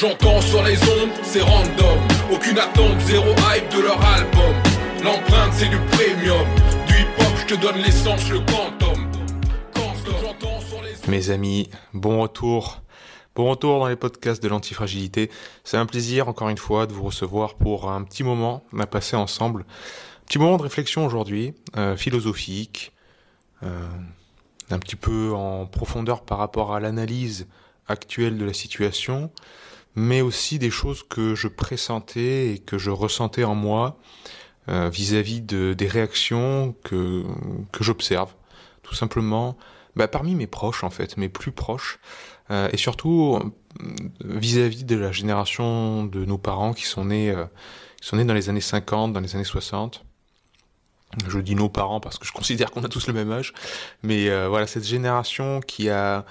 j'entends sur les ondes, c'est random. Aucune attente, zéro hype de leur album. L'empreinte, c'est du premium. Du hip-hop, je te donne l'essence, le quantum. Quand j'entends sur les. Mes amis, bon retour. Bon retour dans les podcasts de l'antifragilité. C'est un plaisir, encore une fois, de vous recevoir pour un petit moment à passer ensemble. Petit moment de réflexion aujourd'hui, euh, philosophique, euh, un petit peu en profondeur par rapport à l'analyse actuelle de la situation, mais aussi des choses que je pressentais et que je ressentais en moi euh, vis-à-vis de, des réactions que, que j'observe, tout simplement, bah, parmi mes proches en fait, mes plus proches, euh, et surtout euh, vis-à-vis de la génération de nos parents qui sont nés, euh, qui sont nés dans les années 50, dans les années 60. Je dis nos parents parce que je considère qu'on a tous le même âge, mais euh, voilà cette génération qui a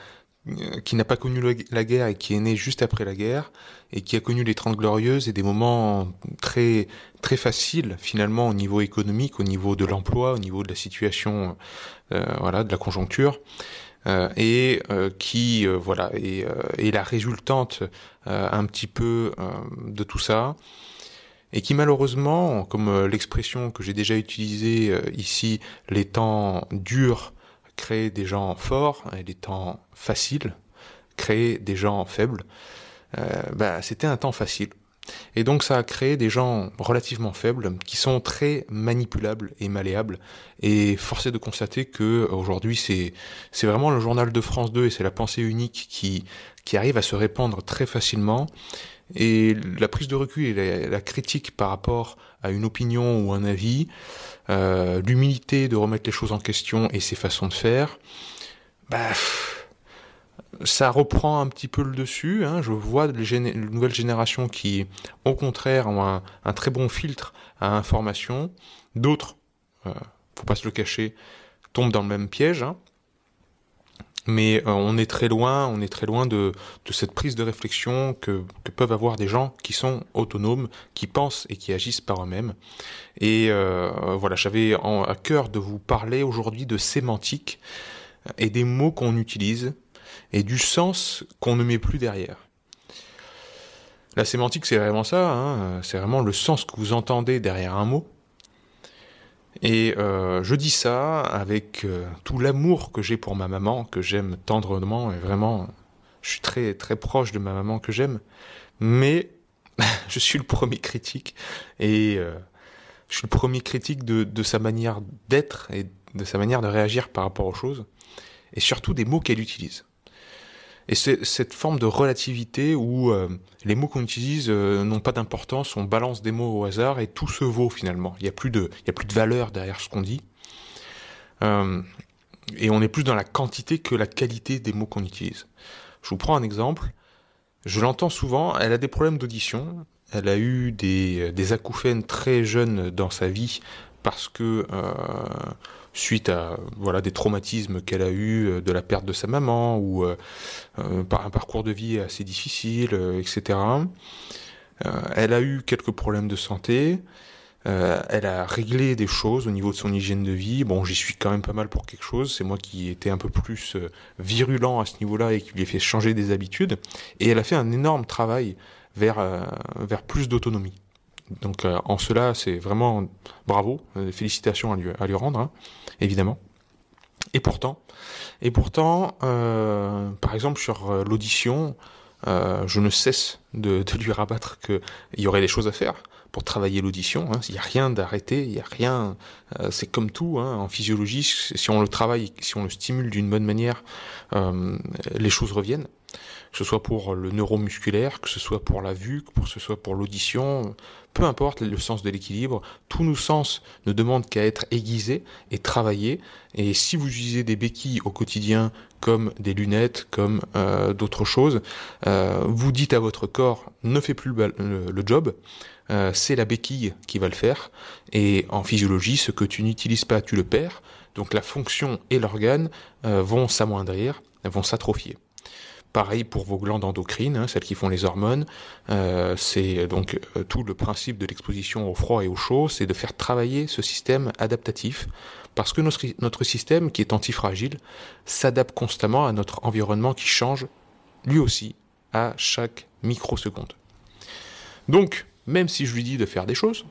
qui n'a pas connu la guerre et qui est née juste après la guerre et qui a connu les Trente Glorieuses et des moments très très faciles finalement au niveau économique, au niveau de l'emploi, au niveau de la situation, euh, voilà, de la conjoncture. Euh, et euh, qui euh, voilà est, euh, est la résultante euh, un petit peu euh, de tout ça et qui malheureusement, comme euh, l'expression que j'ai déjà utilisée euh, ici, les temps durs créent des gens forts et les temps faciles créent des gens faibles. Euh, bah, c'était un temps facile. Et donc ça a créé des gens relativement faibles qui sont très manipulables et malléables. Et force est de constater que aujourd'hui c'est c'est vraiment le journal de France 2 et c'est la pensée unique qui qui arrive à se répandre très facilement. Et la prise de recul et la, la critique par rapport à une opinion ou un avis, euh, l'humilité de remettre les choses en question et ses façons de faire, bah, ça reprend un petit peu le dessus. Hein. Je vois les, nouvelles générations qui, au contraire, ont un, un très bon filtre à information. D'autres, euh, faut pas se le cacher, tombent dans le même piège. hein. Mais euh, on est très loin, on est très loin de, de cette prise de réflexion que, peuvent avoir des gens qui sont autonomes, qui pensent et qui agissent par eux-mêmes. Et euh, voilà, j'avais à cœur de vous parler aujourd'hui de sémantique et des mots qu'on utilise et du sens qu'on ne met plus derrière. La sémantique, c'est vraiment ça, hein, c'est vraiment le sens que vous entendez derrière un mot. Et euh, je dis ça avec euh, tout l'amour que j'ai pour ma maman, que j'aime tendrement, et vraiment, je suis très très proche de ma maman que j'aime. Mais je suis le premier critique, et euh, je suis le premier critique de, de sa manière d'être et de sa manière de réagir par rapport aux choses, et surtout des mots qu'elle utilise. Et c'est cette forme de relativité où euh, les mots qu'on utilise euh, n'ont pas d'importance, on balance des mots au hasard et tout se vaut finalement. Il n'y a plus de, il y a plus de valeur derrière ce qu'on dit. Euh, et on est plus dans la quantité que la qualité des mots qu'on utilise. Je vous prends un exemple. Je l'entends souvent. Elle a des problèmes d'audition. Elle a eu des, des acouphènes très jeunes dans sa vie parce que euh, suite à voilà des traumatismes qu'elle a eu euh, de la perte de sa maman ou euh, par un parcours de vie assez difficile, etc. Elle a eu quelques problèmes de santé. Euh, elle a réglé des choses au niveau de son hygiène de vie. Bon, j'y suis quand même pas mal pour quelque chose. C'est moi qui étais un peu plus virulent à ce niveau-là et qui lui ai fait changer des habitudes. Et elle a fait un énorme travail vers, euh, vers plus d'autonomie. Donc euh, en cela, c'est vraiment bravo, euh, félicitations à lui, à lui rendre, hein, évidemment. Et pourtant, et pourtant, euh, par exemple sur l'audition, je ne cesse de, lui rabattre qu'il y aurait des choses à faire pour travailler l'audition. Hein. Il n'y a rien d'arrêté, il n'y a rien. c'est comme tout hein, en physiologie. Si on le travaille, si on le stimule d'une bonne manière, les choses reviennent. Que ce soit pour le neuromusculaire, que ce soit pour la vue, que ce soit pour l'audition, peu importe le sens de l'équilibre, tous nos sens ne demandent qu'à être aiguisés et travaillés. Et si vous utilisez des béquilles au quotidien, comme des lunettes, comme euh, d'autres choses, euh, vous dites à votre corps ne fais plus le, job, euh, c'est la béquille qui va le faire. Et en physiologie, ce que tu n'utilises pas, tu le perds. Donc la fonction et l'organe vont s'amoindrir, vont s'atrophier. Pareil pour vos glandes endocrines, hein, celles qui font les hormones. Euh, c'est donc euh, tout le principe de l'exposition au froid et au chaud, c'est de faire travailler ce système adaptatif, parce que notre, système, qui est antifragile, s'adapte constamment à notre environnement qui change, lui aussi, à chaque microseconde. Donc, même si je lui dis de faire des choses,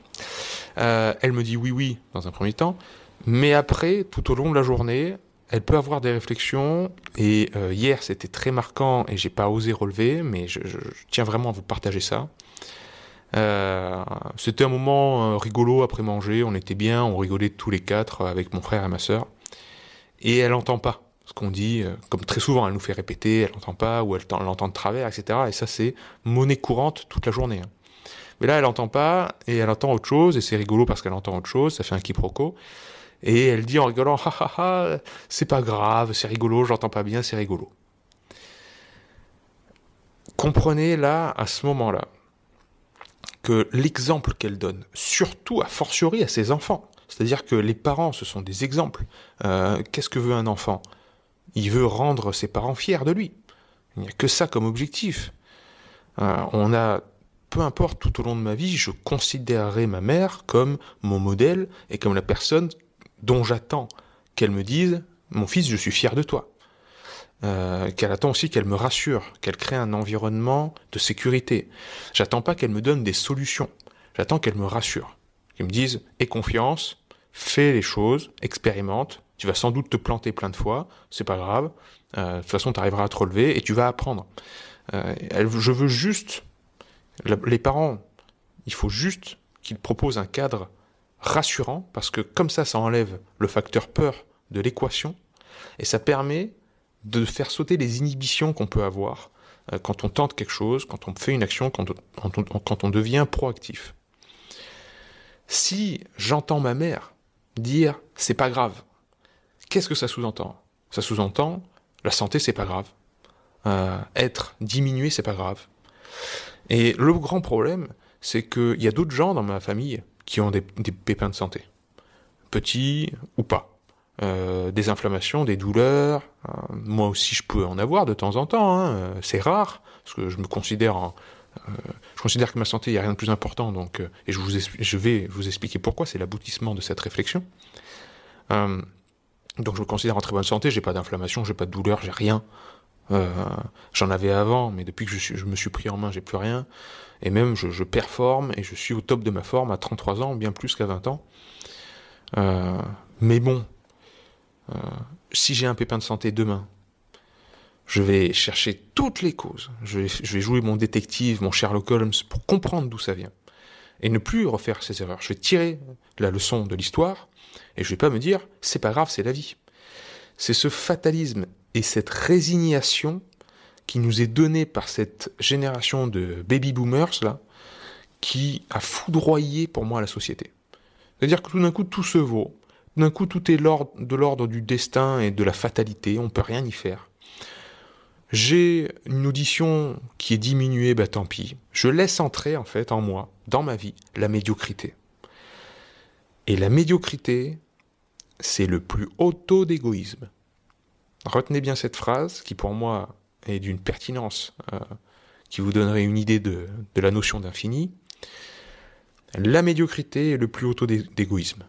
euh, elle me dit oui, oui, dans un premier temps, mais après, tout au long de la journée, elle peut avoir des réflexions et euh, hier c'était très marquant et j'ai pas osé relever, mais je, tiens vraiment à vous partager ça. Euh, c'était un moment euh, rigolo après manger, on était bien, on rigolait tous les quatre avec mon frère et ma sœur. Et elle entend pas ce qu'on dit, comme très souvent elle nous fait répéter, elle entend pas ou elle, l'entend de travers, etc. Et ça c'est monnaie courante toute la journée. Hein. Mais là elle entend pas et elle entend autre chose et c'est rigolo parce qu'elle entend autre chose, ça fait un quiproquo. Et elle dit en rigolant, ha ha ha, c'est pas grave, c'est rigolo, j'entends pas bien, c'est rigolo. Comprenez là, à ce moment-là, que l'exemple qu'elle donne, surtout a fortiori à ses enfants, c'est-à-dire que les parents, ce sont des exemples. Euh, qu'est-ce que veut un enfant? Il veut rendre ses parents fiers de lui. Il n'y a que ça comme objectif. Euh, on a, peu importe, tout au long de ma vie, je considérerai ma mère comme mon modèle et comme la personne dont j'attends qu'elle me dise Mon fils, je suis fier de toi. Euh, qu'elle attend aussi qu'elle me rassure, qu'elle crée un environnement de sécurité. J'attends pas qu'elle me donne des solutions. J'attends qu'elle me rassure. Qu'elle me dise Aie confiance, fais les choses, expérimente. Tu vas sans doute te planter plein de fois, c'est pas grave. Euh, de toute façon, tu arriveras à te relever et tu vas apprendre. Euh, je veux juste, les parents, il faut juste qu'ils proposent un cadre rassurant parce que comme ça, ça enlève le facteur peur de l'équation et ça permet de faire sauter les inhibitions qu'on peut avoir euh, quand on tente quelque chose, quand on fait une action, quand on, devient proactif. Si j'entends ma mère dire c'est pas grave, qu'est-ce que ça sous-entend? Ça sous-entend la santé c'est pas grave, euh, être diminué c'est pas grave. Et le grand problème, c'est qu'il y a d'autres gens dans ma famille qui ont des, pépins de santé, petits ou pas. Euh, des inflammations, des douleurs. Euh, moi aussi, je peux en avoir de temps en temps. Hein, euh, c'est rare parce que je me considère, je considère que ma santé, il n'y a rien de plus important. Donc, et je vais vous expliquer pourquoi. C'est l'aboutissement de cette réflexion. donc, je me considère en très bonne santé. J'ai pas d'inflammation, j'ai pas de douleur, j'ai rien. J'en avais avant, mais depuis que je, je me suis pris en main, j'ai plus rien et même je, performe et je suis au top de ma forme à 33 ans, bien plus qu'à 20 ans. Euh, mais bon, euh, si j'ai un pépin de santé demain, je vais chercher toutes les causes. Je vais, je vais, jouer mon détective, mon Sherlock Holmes pour comprendre d'où ça vient. Et ne plus refaire ces erreurs. Je vais tirer la leçon de l'histoire et je vais pas me dire c'est pas grave, c'est la vie. C'est ce fatalisme et cette résignation qui nous est donné par cette génération de baby boomers là, qui a foudroyé pour moi la société. C'est-à-dire que tout d'un coup tout se vaut, d'un coup tout est de l'ordre du destin et de la fatalité, on peut rien y faire. J'ai une audition qui est diminuée, bah tant pis. Je laisse entrer en fait en moi, dans ma vie, la médiocrité. Et la médiocrité, c'est le plus haut taux d'égoïsme. Retenez bien cette phrase qui pour moi et d'une pertinence euh, qui vous donnerait une idée de, la notion d'infini, la médiocrité est le plus haut taux d'égoïsme.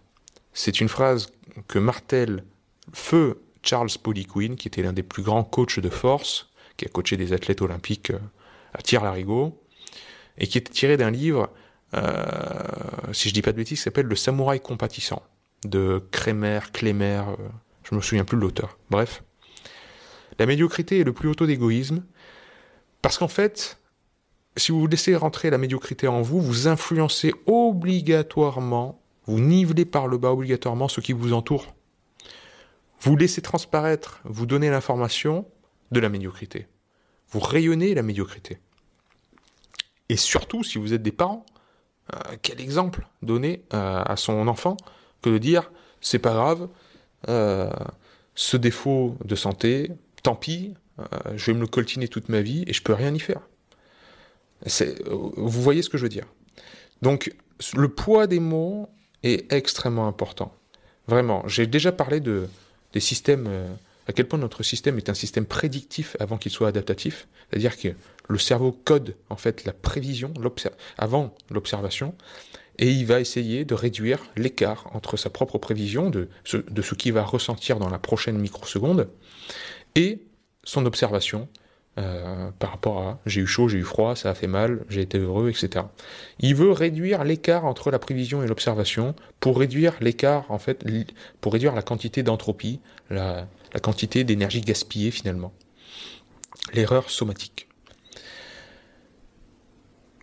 C'est une phrase que martèle feu Charles Poliquin, qui était l'un des plus grands coachs de force, qui a coaché des athlètes olympiques euh, à tir-larigot, et qui est tiré d'un livre, euh, si je dis pas de bêtises, qui s'appelle Le Samouraï compatissant, de Kremer, Klémer, je me souviens plus de l'auteur. Bref, la médiocrité est le plus haut taux d'égoïsme, parce qu'en fait, si vous laissez rentrer la médiocrité en vous, vous influencez obligatoirement, vous nivelez par le bas obligatoirement ce qui vous entoure. Vous laissez transparaître, vous donnez l'information de la médiocrité. vous rayonnez la médiocrité. Et surtout, si vous êtes des parents, euh, quel exemple donner euh, à son enfant que de dire c'est pas grave, euh, ce défaut de santé, tant pis, je vais me le coltiner toute ma vie et je peux rien y faire. Vous voyez ce que je veux dire. Donc, le poids des mots est extrêmement important. Vraiment, j'ai déjà parlé de, des systèmes, à quel point notre système est un système prédictif avant qu'il soit adaptatif. C'est-à-dire que le cerveau code en fait la prévision avant l'observation et il va essayer de réduire l'écart entre sa propre prévision de ce, de ce qu'il va ressentir dans la prochaine microseconde et son observation euh, par rapport à j'ai eu chaud, j'ai eu froid, ça a fait mal, j'ai été heureux, etc. Il veut réduire l'écart entre la prévision et l'observation pour réduire l'écart, en fait, pour réduire la quantité d'entropie, la, la quantité d'énergie gaspillée finalement. L'erreur somatique.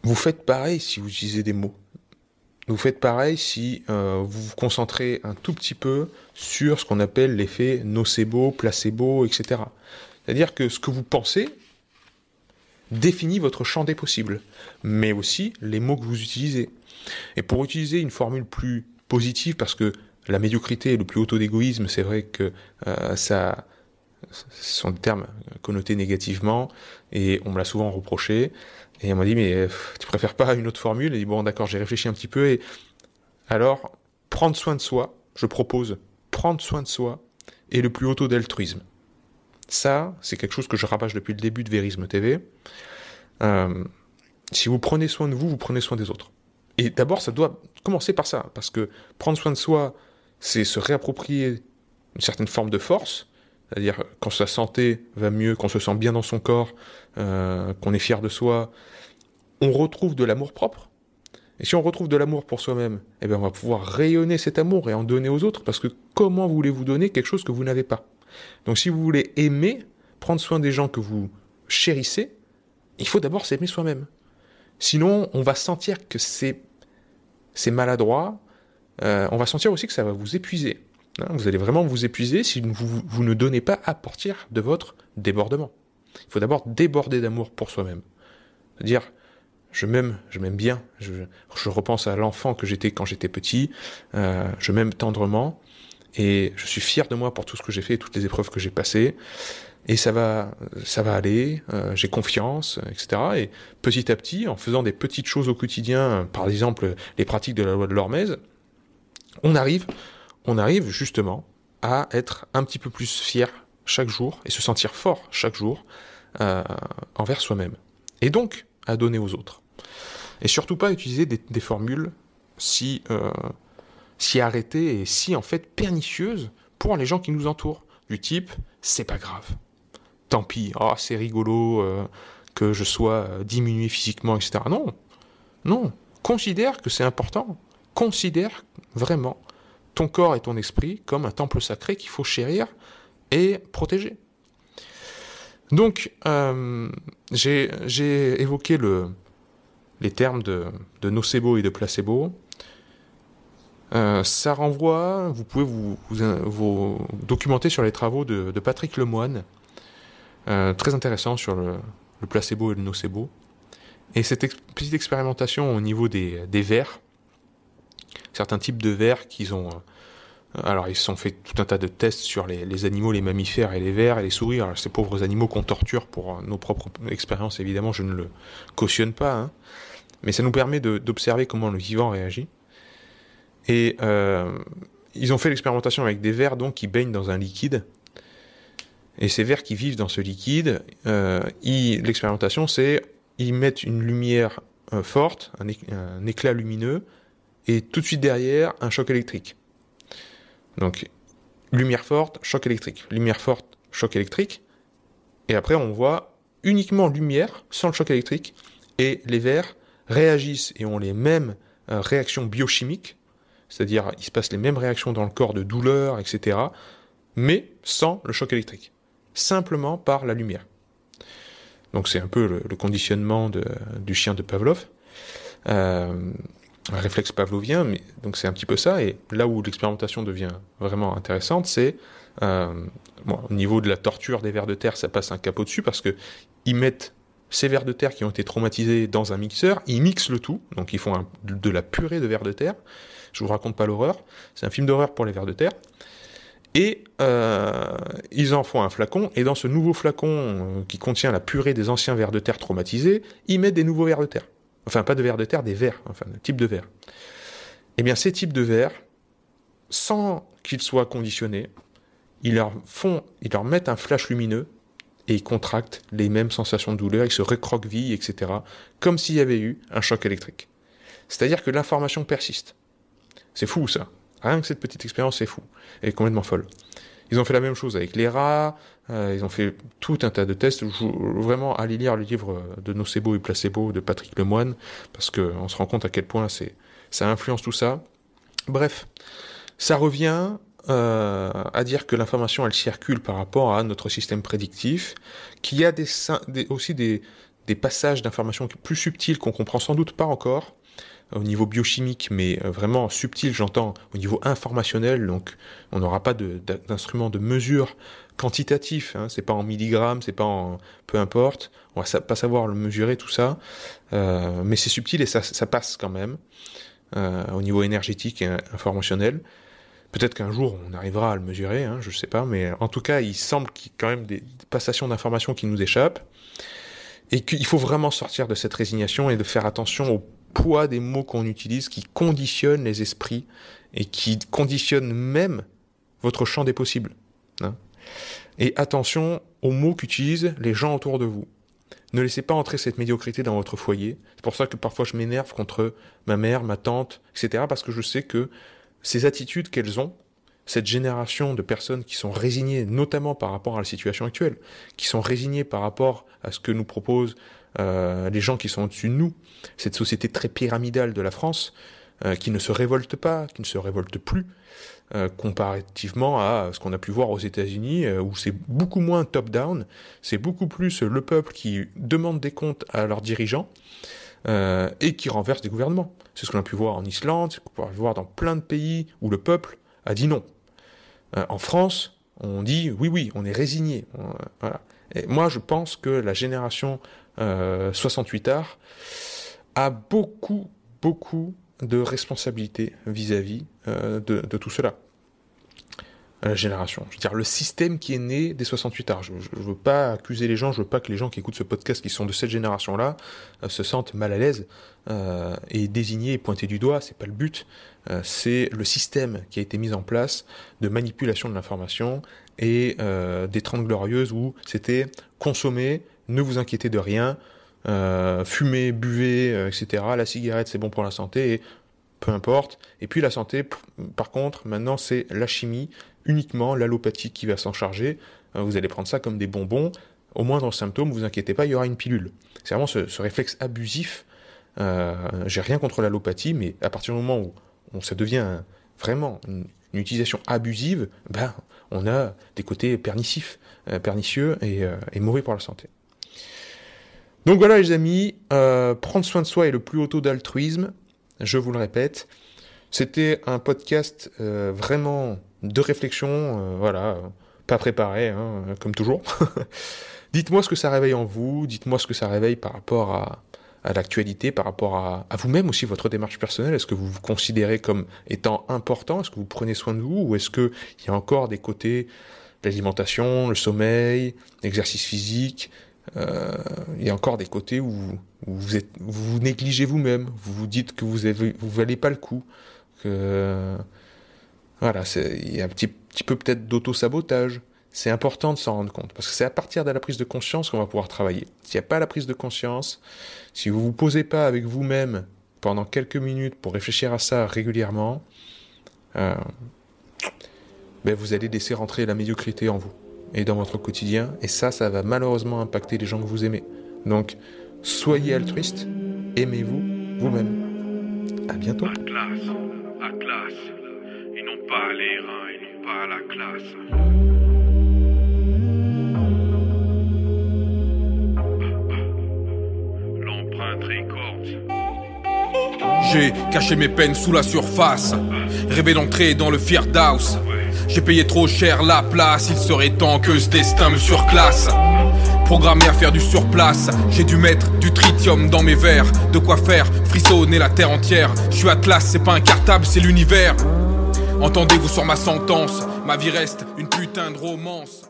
Vous faites pareil si vous utilisez des mots. Vous faites pareil si euh, vous vous concentrez un tout petit peu sur ce qu'on appelle l'effet nocebo, placebo, etc. C'est-à-dire que ce que vous pensez définit votre champ des possibles, mais aussi les mots que vous utilisez. Et pour utiliser une formule plus positive, parce que la médiocrité et le plus haut taux d'égoïsme, c'est vrai que euh, ça, ce sont des termes connotés négativement, et on me l'a souvent reproché. Et on m'a dit, mais euh, tu préfères pas une autre formule? Et dit, bon, d'accord, j'ai réfléchi un petit peu. Et alors, prendre soin de soi, je propose prendre soin de soi et le plus haut taux d'altruisme. Ça, c'est quelque chose que je rabâche depuis le début de Vérisme TV. Euh, si vous prenez soin de vous, vous prenez soin des autres. Et d'abord, ça doit commencer par ça, parce que prendre soin de soi, c'est se réapproprier une certaine forme de force, c'est-à-dire quand sa santé va mieux, qu'on se sent bien dans son corps, euh, qu'on est fier de soi, on retrouve de l'amour propre. Et si on retrouve de l'amour pour soi-même, eh bien on va pouvoir rayonner cet amour et en donner aux autres, parce que comment voulez-vous donner quelque chose que vous n'avez pas? Donc si vous voulez aimer, prendre soin des gens que vous chérissez, il faut d'abord s'aimer soi-même. Sinon, on va sentir que c'est maladroit. Euh, on va sentir aussi que ça va vous épuiser. Hein, vous allez vraiment vous épuiser si vous, vous ne donnez pas à partir de votre débordement. Il faut d'abord déborder d'amour pour soi-même. C'est-à-dire, je m'aime, je m'aime bien, je, je, repense à l'enfant que j'étais quand j'étais petit, euh, je m'aime tendrement, et je suis fier de moi pour tout ce que j'ai fait, toutes les épreuves que j'ai passées, et ça va, ça va aller, euh, j'ai confiance, etc. Et petit à petit, en faisant des petites choses au quotidien, par exemple les pratiques de la loi de l'Hormèse, on arrive on arrive justement à être un petit peu plus fier chaque jour et se sentir fort chaque jour euh, envers soi-même. Et donc à donner aux autres. Et surtout pas utiliser des, formules si, euh, si arrêtées et si en fait pernicieuses pour les gens qui nous entourent. Du type, c'est pas grave. Tant pis, oh, c'est rigolo euh, que je sois diminué physiquement, etc. Non, non. Considère que c'est important. Considère vraiment ton corps et ton esprit comme un temple sacré qu'il faut chérir et protéger. Donc, euh, j'ai évoqué le, les termes de, nocebo et de placebo. Euh, ça renvoie, vous pouvez vous, documenter sur les travaux de, Patrick Lemoine, euh, très intéressant sur le, placebo et le nocebo. Et cette petite expérimentation au niveau des, des vers, certains types de vers qu'ils ont. Euh, alors, ils se sont fait tout un tas de tests sur les, animaux, les mammifères et les vers et les souris. Ces pauvres animaux qu'on torture pour euh, nos propres expériences, évidemment, je ne le cautionne pas. Hein. Mais ça nous permet d'observer comment le vivant réagit. Et euh, ils ont fait l'expérimentation avec des vers donc qui baignent dans un liquide. Et ces vers qui vivent dans ce liquide, l'expérimentation c'est ils mettent une lumière forte, un, éclat lumineux, et tout de suite derrière, un choc électrique. Donc, lumière forte, choc électrique. Lumière forte, choc électrique. Et après, on voit uniquement lumière, sans le choc électrique, et les verres réagissent et ont les mêmes euh, réactions biochimiques, c'est-à-dire il se passe les mêmes réactions dans le corps de douleur, etc., mais sans le choc électrique, simplement par la lumière. Donc c'est un peu le, conditionnement du chien de Pavlov. Euh, un réflexe pavlovien, mais donc c'est un petit peu ça. Et là où l'expérimentation devient vraiment intéressante, c'est euh, au niveau de la torture des vers de terre, ça passe un capot dessus parce que ils mettent ces vers de terre qui ont été traumatisés dans un mixeur, ils mixent le tout, donc ils font de la purée de vers de terre. Je vous raconte pas l'horreur, c'est un film d'horreur pour les vers de terre. Et euh, ils en font un flacon, et dans ce nouveau flacon euh, qui contient la purée des anciens vers de terre traumatisés, ils mettent des nouveaux vers de terre. Enfin, pas de vers de terre, des vers, enfin, de type de vers. Eh bien, ces types de vers, sans qu'ils soient conditionnés, ils leur font, ils leur mettent un flash lumineux et ils contractent les mêmes sensations de douleur, ils se recroquevillent, etc., comme s'il y avait eu un choc électrique. C'est-à-dire que l'information persiste. C'est fou ça. Rien que cette petite expérience, c'est fou. Elle complètement folle. Ils ont fait la même chose avec les rats, euh, ils ont fait tout un tas de tests. Je vraiment aller lire le livre de Nocebo et Placebo de Patrick Lemoine, parce qu'on se rend compte à quel point c'est, ça influence tout ça. Bref, ça revient euh, à dire que l'information elle circule par rapport à notre système prédictif, qu'il y a des, aussi des, des passages d'informations plus subtils qu'on comprend sans doute pas encore au niveau biochimique, mais euh, vraiment subtil, j'entends au niveau informationnel. Donc, on n'aura pas d'instrument de, mesure quantitatif. Hein, c'est pas en milligrammes, c'est pas en peu importe. On va pas savoir le mesurer tout ça, euh, mais c'est subtil et ça, passe quand même euh, au niveau énergétique et informationnel. Peut-être qu'un jour on arrivera à le mesurer, hein, je ne sais pas, mais en tout cas, il semble qu'il y ait quand même des passations d'informations qui nous échappent, et qu'il faut vraiment sortir de cette résignation et de faire attention au poids des mots qu'on utilise qui conditionnent les esprits et qui conditionnent même votre champ des possibles. Hein. et attention aux mots qu'utilisent les gens autour de vous. Ne laissez pas entrer cette médiocrité dans votre foyer. C'est pour ça que parfois je m'énerve contre ma mère, ma tante, etc. Parce que je sais que ces attitudes qu'elles ont, cette génération de personnes qui sont résignées, notamment par rapport à la situation actuelle, qui sont résignées par rapport à ce que nous proposent euh, les gens qui sont au-dessus de nous, cette société très pyramidale de la France, euh, qui ne se révolte pas, qui ne se révolte plus, euh, comparativement à ce qu'on a pu voir aux États-Unis, où c'est beaucoup moins top-down, c'est beaucoup plus le peuple qui demande des comptes à leurs dirigeants et qui renverse des gouvernements. C'est ce qu'on a pu voir en Islande, c'est ce qu'on a voir dans plein de pays où le peuple a dit non. En France, on dit oui, oui, on est résigné. voilà. Et moi, je pense que la génération 68 euh, art a beaucoup, beaucoup de responsabilités vis-à-vis euh, de, tout cela. La génération. Je veux dire, le système qui est né des 68 arts. Je, ne veux pas accuser les gens, je veux pas que les gens qui écoutent ce podcast, qui sont de cette génération-là, euh, se sentent mal à l'aise et désignés et pointés du doigt. C'est pas le but. c'est le système qui a été mis en place de manipulation de l'information et des 30 glorieuses où c'était consommer, ne vous inquiétez de rien, euh, fumez, buvez, euh, etc. La cigarette, c'est bon pour la santé, et peu importe. Et puis la santé, par contre, maintenant, c'est la chimie, uniquement l'allopathie qui va s'en charger. Euh, vous allez prendre ça comme des bonbons. Au moindre symptôme, vous inquiétez pas, il y aura une pilule. C'est vraiment ce, réflexe abusif. J'ai rien contre l'allopathie, mais à partir du moment où, ça devient vraiment une, utilisation abusive, ben, on a des côtés pernicieux et mauvais pour la santé. Donc voilà les amis, euh, prendre soin de soi est le plus haut taux d'altruisme, je vous le répète. C'était un podcast euh, vraiment de réflexion, euh, voilà, pas préparé, hein, comme toujours. dites-moi ce que ça réveille en vous, dites-moi ce que ça réveille par rapport à, l'actualité, par rapport à, vous-même aussi, votre démarche personnelle. Est-ce que vous vous considérez comme étant important? Est-ce que vous prenez soin de vous? Ou est-ce qu'il y a encore des côtés, l'alimentation, le sommeil, l'exercice physique, euh, il y a encore des côtés où, vous, vous, négligez vous-même, vous vous dites que vous vous valez pas le coup, voilà, il y a un petit, petit peu peut-être d'auto-sabotage. C'est important de s'en rendre compte, parce que c'est à partir de la prise de conscience qu'on va pouvoir travailler. S'il n'y a pas la prise de conscience, si vous vous posez pas avec vous-même pendant quelques minutes pour réfléchir à ça régulièrement, euh, ben vous allez laisser rentrer la médiocrité en vous et dans votre quotidien. Et ça, ça va malheureusement impacter les gens que vous aimez. Donc, soyez altruiste, aimez-vous vous-même. À bientôt. Ils n'ont pas les reins, ils n'ont pas la classe. J'ai caché mes peines sous la surface, rêvé d'entrer dans le Firdaus. J'ai payé trop cher la place, il serait temps que ce destin me surclasse. Programmé à faire du surplace, j'ai dû mettre du tritium dans mes verres. De quoi faire frissonner la terre entière. Je suis Atlas, c'est pas un cartable, c'est l'univers. Entendez-vous sur ma sentence, ma vie reste une putain de romance.